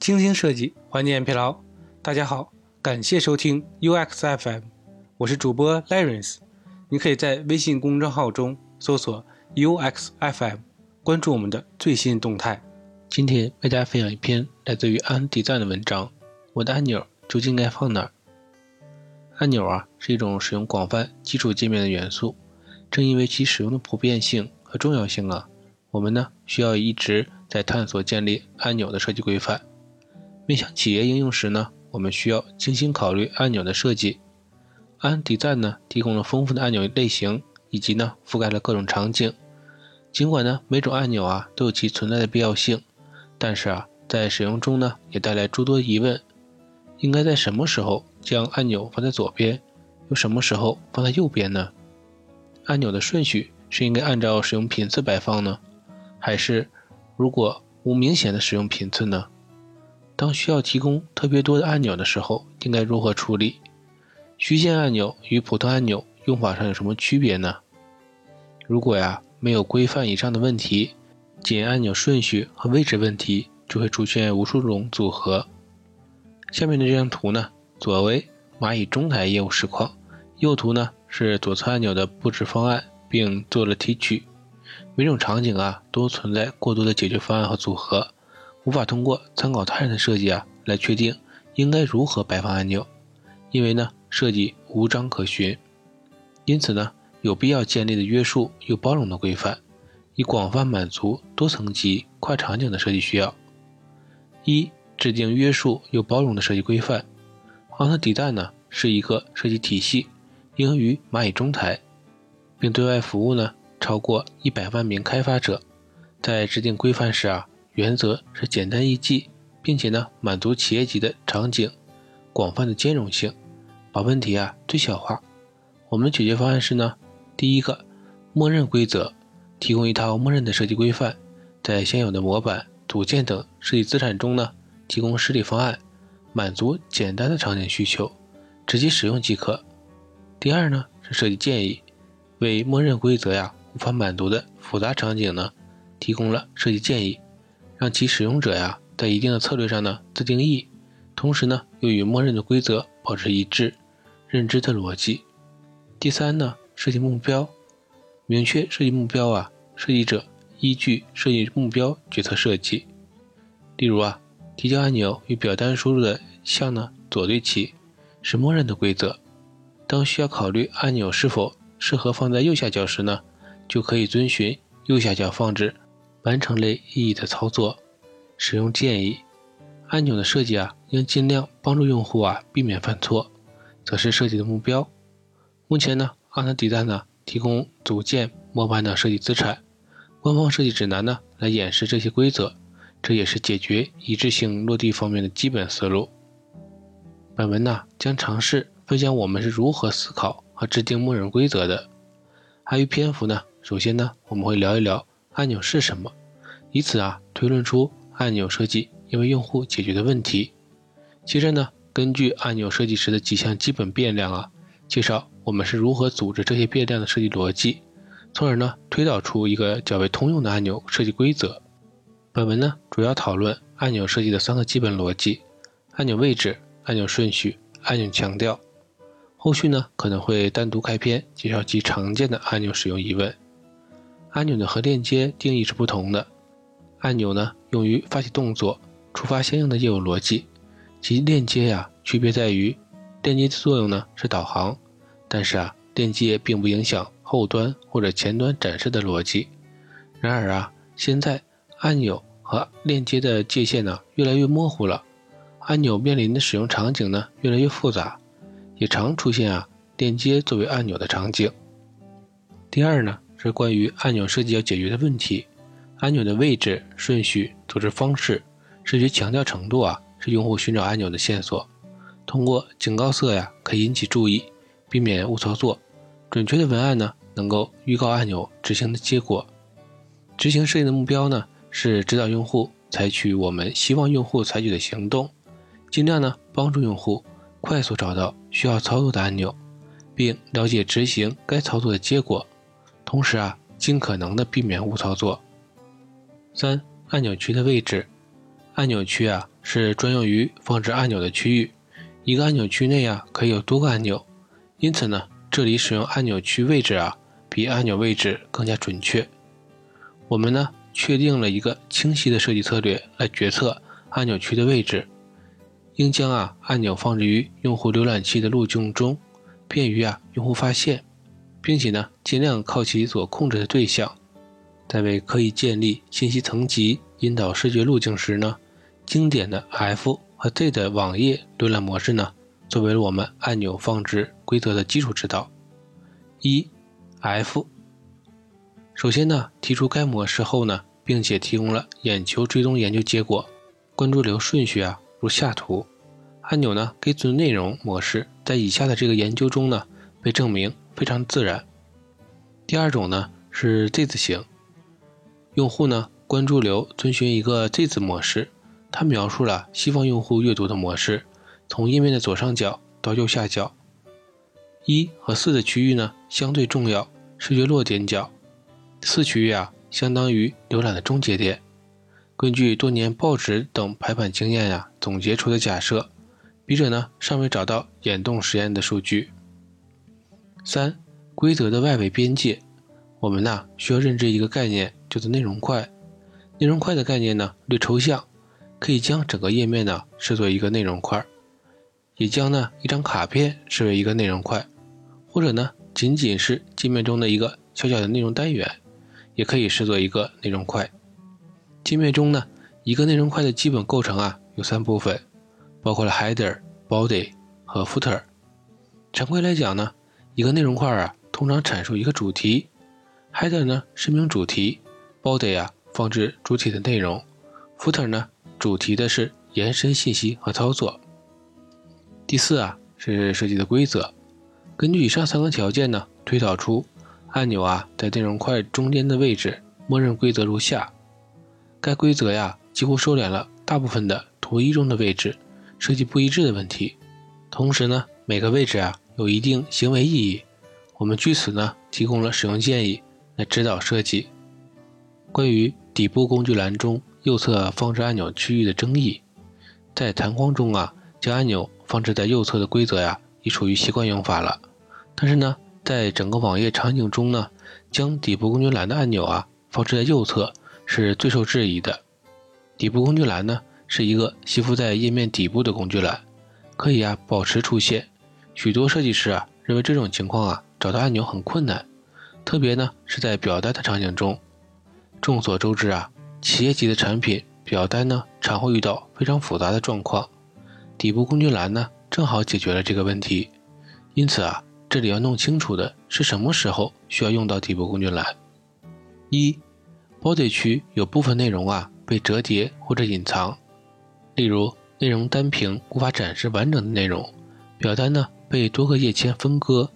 精心设计，缓解疲劳。大家好，感谢收听 UX FM，我是主播 Larence。你可以在微信公众号中搜索 UX FM，关注我们的最新动态。今天为大家分享一篇来自于安迪赞的文章：我的按钮究竟该放哪儿？按钮啊，是一种使用广泛基础界面的元素，正因为其使用的普遍性和重要性啊。我们呢需要一直在探索建立按钮的设计规范。面向企业应用时呢，我们需要精心考虑按钮的设计。安迪赞呢提供了丰富的按钮类型，以及呢覆盖了各种场景。尽管呢每种按钮啊都有其存在的必要性，但是啊在使用中呢也带来诸多疑问：应该在什么时候将按钮放在左边，又什么时候放在右边呢？按钮的顺序是应该按照使用频次摆放呢？还是，如果无明显的使用频次呢？当需要提供特别多的按钮的时候，应该如何处理？虚线按钮与普通按钮用法上有什么区别呢？如果呀没有规范以上的问题，仅按钮顺序和位置问题就会出现无数种组合。下面的这张图呢，左为蚂蚁中台业务实况，右图呢是左侧按钮的布置方案，并做了提取。每种场景啊，都存在过多的解决方案和组合，无法通过参考他人的设计啊来确定应该如何摆放按钮，因为呢设计无章可循。因此呢，有必要建立的约束又包容的规范，以广泛满足多层级跨场景的设计需要。一、制定约束又包容的设计规范。昂特底赞呢是一个设计体系，应用于蚂蚁中台，并对外服务呢。超过一百万名开发者，在制定规范时啊，原则是简单易记，并且呢满足企业级的场景，广泛的兼容性，把问题啊最小化。我们的解决方案是呢，第一个，默认规则，提供一套默认的设计规范，在现有的模板、组件等设计资产中呢，提供实体方案，满足简单的场景需求，直接使用即可。第二呢是设计建议，为默认规则呀。无法满足的复杂场景呢，提供了设计建议，让其使用者呀在一定的策略上呢自定义，同时呢又与默认的规则保持一致，认知的逻辑。第三呢，设计目标，明确设计目标啊，设计者依据设计目标决策设计。例如啊，提交按钮与表单输入的项呢左对齐，是默认的规则。当需要考虑按钮是否适合放在右下角时呢？就可以遵循右下角放置完成类意义的操作。使用建议：按钮的设计啊，应尽量帮助用户啊避免犯错，则是设计的目标。目前呢，阿特迪赞呢提供组件、模板的设计资产，官方设计指南呢来演示这些规则，这也是解决一致性落地方面的基本思路。本文呢将尝试分享我们是如何思考和制定默认规则的。碍于篇幅呢。首先呢，我们会聊一聊按钮是什么，以此啊推论出按钮设计因为用户解决的问题。接着呢，根据按钮设计时的几项基本变量啊，介绍我们是如何组织这些变量的设计逻辑，从而呢推导出一个较为通用的按钮设计规则。本文呢主要讨论按钮设计的三个基本逻辑：按钮位置、按钮顺序、按钮强调。后续呢可能会单独开篇介绍其常见的按钮使用疑问。按钮呢和链接定义是不同的。按钮呢，用于发起动作，触发相应的业务逻辑。其链接呀，区别在于，链接的作用呢是导航，但是啊，链接并不影响后端或者前端展示的逻辑。然而啊，现在按钮和链接的界限呢越来越模糊了，按钮面临的使用场景呢越来越复杂，也常出现啊链接作为按钮的场景。第二呢。是关于按钮设计要解决的问题，按钮的位置、顺序、组织方式、视觉强调程度啊，是用户寻找按钮的线索。通过警告色呀，可以引起注意，避免误操作。准确的文案呢，能够预告按钮执行的结果。执行设计的目标呢，是指导用户采取我们希望用户采取的行动，尽量呢帮助用户快速找到需要操作的按钮，并了解执行该操作的结果。同时啊，尽可能的避免误操作。三、按钮区的位置，按钮区啊是专用于放置按钮的区域，一个按钮区内啊可以有多个按钮，因此呢，这里使用按钮区位置啊比按钮位置更加准确。我们呢确定了一个清晰的设计策略来决策按钮区的位置，应将啊按钮放置于用户浏览器的路径中，便于啊用户发现，并且呢尽量靠其所控制的对象。在为可以建立信息层级引导视觉路径时呢，经典的 F 和 Z 的网页浏览模式呢，作为了我们按钮放置规则的基础指导。一 F，首先呢，提出该模式后呢，并且提供了眼球追踪研究结果，关注流顺序啊，如下图。按钮呢，给存内容模式在以下的这个研究中呢，被证明非常自然。第二种呢，是 Z 字形。用户呢，关注流遵循一个 Z 字模式，它描述了西方用户阅读的模式，从页面的左上角到右下角。一和四的区域呢相对重要，视觉落点角。四区域啊，相当于浏览的终结点。根据多年报纸等排版经验呀总结出的假设，笔者呢尚未找到眼动实验的数据。三规则的外围边界，我们呢需要认知一个概念。叫做内容块，内容块的概念呢略抽象，可以将整个页面呢视作一个内容块，也将呢一张卡片视为一个内容块，或者呢仅仅是界面中的一个小小的内容单元，也可以视作一个内容块。界面中呢一个内容块的基本构成啊有三部分，包括了 header、body 和 footer。常规来讲呢，一个内容块啊通常阐述一个主题，header 呢声明主题。body 啊，放置主体的内容；footer 呢，主题的是延伸信息和操作。第四啊，是设计的规则。根据以上三个条件呢，推导出按钮啊在内容块中间的位置。默认规则如下：该规则呀，几乎收敛了大部分的图一中的位置设计不一致的问题。同时呢，每个位置啊有一定行为意义。我们据此呢，提供了使用建议来指导设计。关于底部工具栏中右侧放置按钮区域的争议，在弹框中啊，将按钮放置在右侧的规则呀，已属于习惯用法了。但是呢，在整个网页场景中呢，将底部工具栏的按钮啊放置在右侧是最受质疑的。底部工具栏呢，是一个吸附在页面底部的工具栏，可以啊保持出现。许多设计师啊认为这种情况啊找到按钮很困难，特别呢是在表单的场景中。众所周知啊，企业级的产品表单呢，常会遇到非常复杂的状况。底部工具栏呢，正好解决了这个问题。因此啊，这里要弄清楚的是什么时候需要用到底部工具栏。一，body 区有部分内容啊被折叠或者隐藏，例如内容单屏无法展示完整的内容，表单呢被多个页签分割。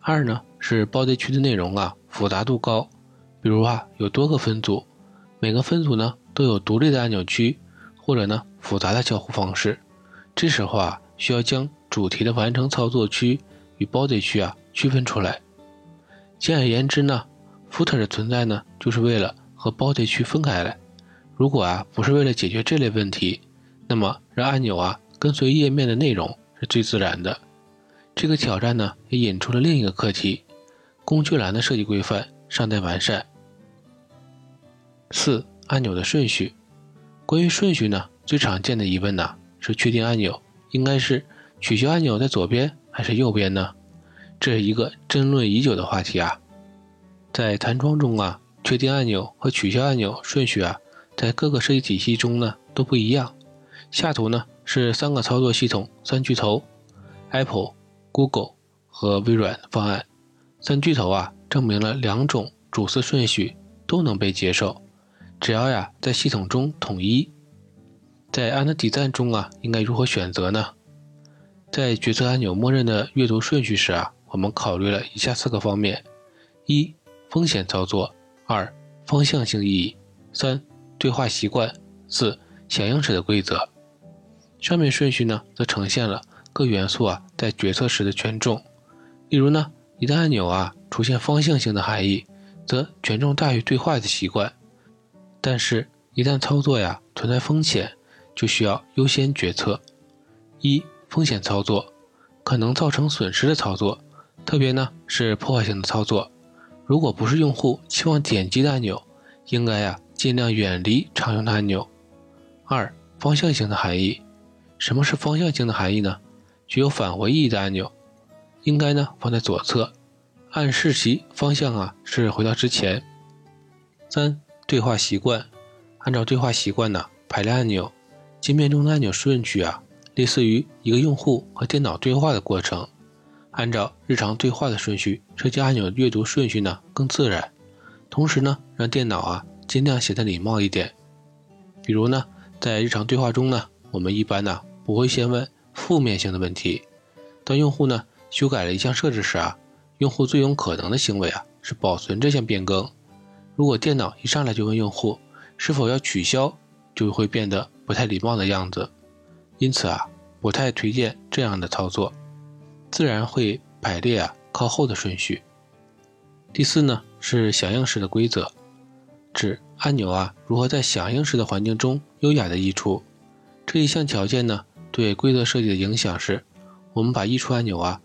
二呢是 body 区的内容啊复杂度高。比如啊，有多个分组，每个分组呢都有独立的按钮区，或者呢复杂的交互方式。这时候啊，需要将主题的完成操作区与 body 区啊区分出来。简而言之呢，footer 的存在呢，就是为了和 body 区分开来。如果啊不是为了解决这类问题，那么让按钮啊跟随页面的内容是最自然的。这个挑战呢，也引出了另一个课题：工具栏的设计规范。尚待完善。四、按钮的顺序。关于顺序呢，最常见的疑问呢是确定按钮应该是取消按钮在左边还是右边呢？这是一个争论已久的话题啊。在弹窗中啊，确定按钮和取消按钮顺序啊，在各个设计体系中呢都不一样。下图呢是三个操作系统三巨头：Apple、Google 和微软的方案。三巨头啊。证明了两种主次顺序都能被接受，只要呀在系统中统一。在按的底赞中啊，应该如何选择呢？在决策按钮默认的阅读顺序时啊，我们考虑了以下四个方面：一、风险操作；二、方向性意义；三、对话习惯；四、响应时的规则。上面顺序呢，则呈现了各元素啊在决策时的权重。例如呢，一旦按钮啊。出现方向性的含义，则权重大于对话的习惯。但是，一旦操作呀存在风险，就需要优先决策。一、风险操作，可能造成损失的操作，特别呢是破坏性的操作。如果不是用户期望点击的按钮，应该呀尽量远离常用的按钮。二、方向性的含义，什么是方向性的含义呢？具有返回意义的按钮，应该呢放在左侧，暗示其方向啊是回到之前。三、对话习惯，按照对话习惯呢排列按钮，界面中的按钮顺序啊，类似于一个用户和电脑对话的过程，按照日常对话的顺序设计按钮阅读顺序呢更自然，同时呢让电脑啊尽量显得礼貌一点。比如呢在日常对话中呢，我们一般呢不会先问。负面性的问题，当用户呢修改了一项设置时啊，用户最有可能的行为啊是保存这项变更。如果电脑一上来就问用户是否要取消，就会变得不太礼貌的样子。因此啊，不太推荐这样的操作，自然会排列啊靠后的顺序。第四呢是响应式的规则，指按钮啊如何在响应式的环境中优雅的溢出。这一项条件呢。对规则设计的影响是，我们把溢出按钮啊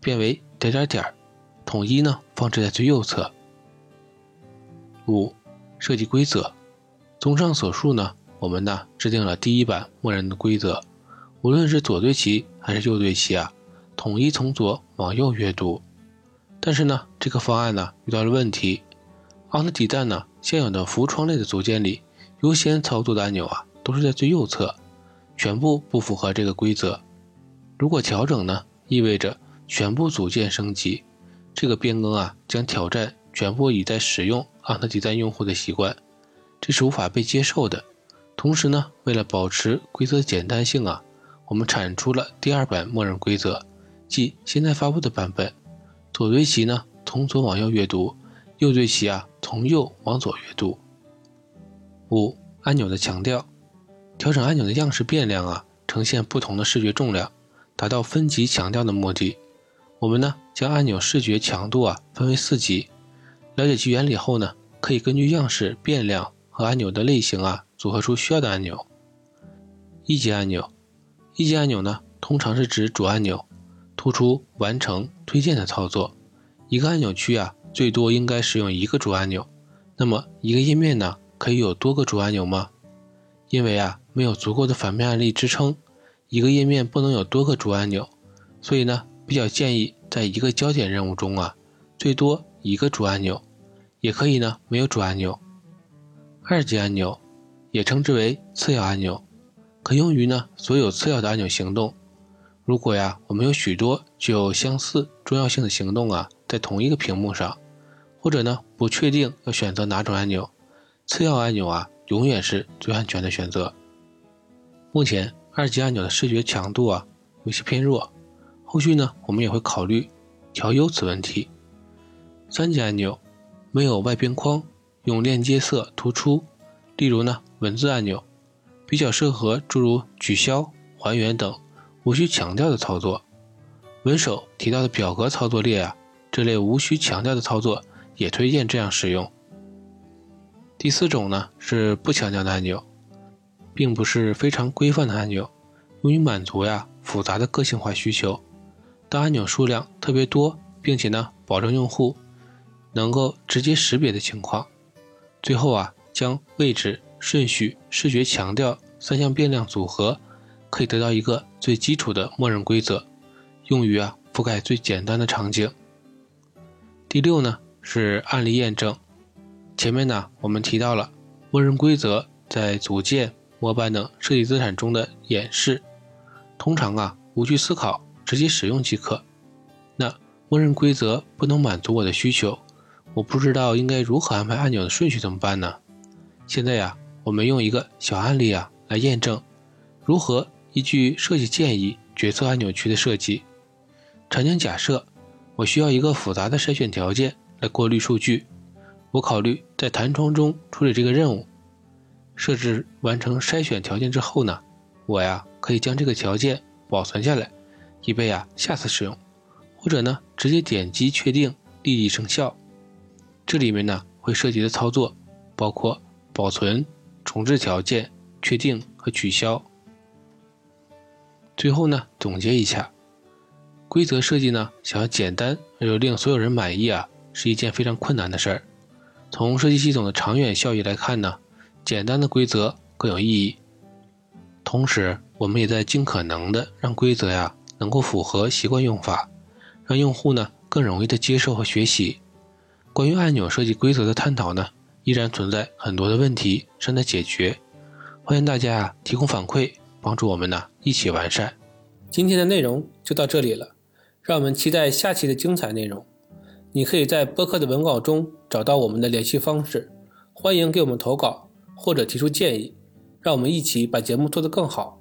变为点点点，统一呢放置在最右侧。五、设计规则。综上所述呢，我们呢制定了第一版默认的规则，无论是左对齐还是右对齐啊，统一从左往右阅读。但是呢，这个方案呢遇到了问题。Alt 底站呢现有的服务窗类的组件里，优先操作的按钮啊都是在最右侧。全部不符合这个规则。如果调整呢，意味着全部组件升级，这个变更啊将挑战全部已在使用昂特底赞用户的习惯，这是无法被接受的。同时呢，为了保持规则简单性啊，我们产出了第二版默认规则，即现在发布的版本。左对齐呢从左往右阅读，右对齐啊从右往左阅读。五按钮的强调。调整按钮的样式变量啊，呈现不同的视觉重量，达到分级强调的目的。我们呢将按钮视觉强度啊分为四级。了解其原理后呢，可以根据样式变量和按钮的类型啊组合出需要的按钮。一级按钮，一级按钮呢通常是指主按钮，突出完成推荐的操作。一个按钮区啊最多应该使用一个主按钮。那么一个页面呢可以有多个主按钮吗？因为啊。没有足够的反面案例支撑，一个页面不能有多个主按钮，所以呢，比较建议在一个焦点任务中啊，最多一个主按钮，也可以呢没有主按钮。二级按钮也称之为次要按钮，可用于呢所有次要的按钮行动。如果呀我们有许多具有相似重要性的行动啊在同一个屏幕上，或者呢不确定要选择哪种按钮，次要按钮啊永远是最安全的选择。目前二级按钮的视觉强度啊有些偏弱，后续呢我们也会考虑调优此问题。三级按钮没有外边框，用链接色突出，例如呢文字按钮，比较适合诸如取消、还原等无需强调的操作。文手提到的表格操作列啊这类无需强调的操作也推荐这样使用。第四种呢是不强调的按钮。并不是非常规范的按钮，用于满足呀复杂的个性化需求。当按钮数量特别多，并且呢保证用户能够直接识别的情况。最后啊将位置、顺序、视觉强调三项变量组合，可以得到一个最基础的默认规则，用于啊覆盖最简单的场景。第六呢是案例验证。前面呢我们提到了默认规则在组件。模板等设计资产中的演示，通常啊无需思考，直接使用即可。那默认规则不能满足我的需求，我不知道应该如何安排按钮的顺序怎么办呢？现在呀，我们用一个小案例啊来验证如何依据设计建议决策按钮区的设计。场景假设我需要一个复杂的筛选条件来过滤数据，我考虑在弹窗中处理这个任务。设置完成筛选条件之后呢，我呀可以将这个条件保存下来，以备啊下次使用，或者呢直接点击确定立即生效。这里面呢会涉及的操作包括保存、重置条件、确定和取消。最后呢，总结一下，规则设计呢，想要简单而又令所有人满意啊，是一件非常困难的事儿。从设计系统的长远效益来看呢，简单的规则更有意义。同时，我们也在尽可能的让规则呀能够符合习惯用法，让用户呢更容易的接受和学习。关于按钮设计规则的探讨呢，依然存在很多的问题正在解决。欢迎大家啊提供反馈。帮助我们呢一起完善。今天的内容就到这里了，让我们期待下期的精彩内容。你可以在播客的文稿中找到我们的联系方式，欢迎给我们投稿或者提出建议，让我们一起把节目做得更好。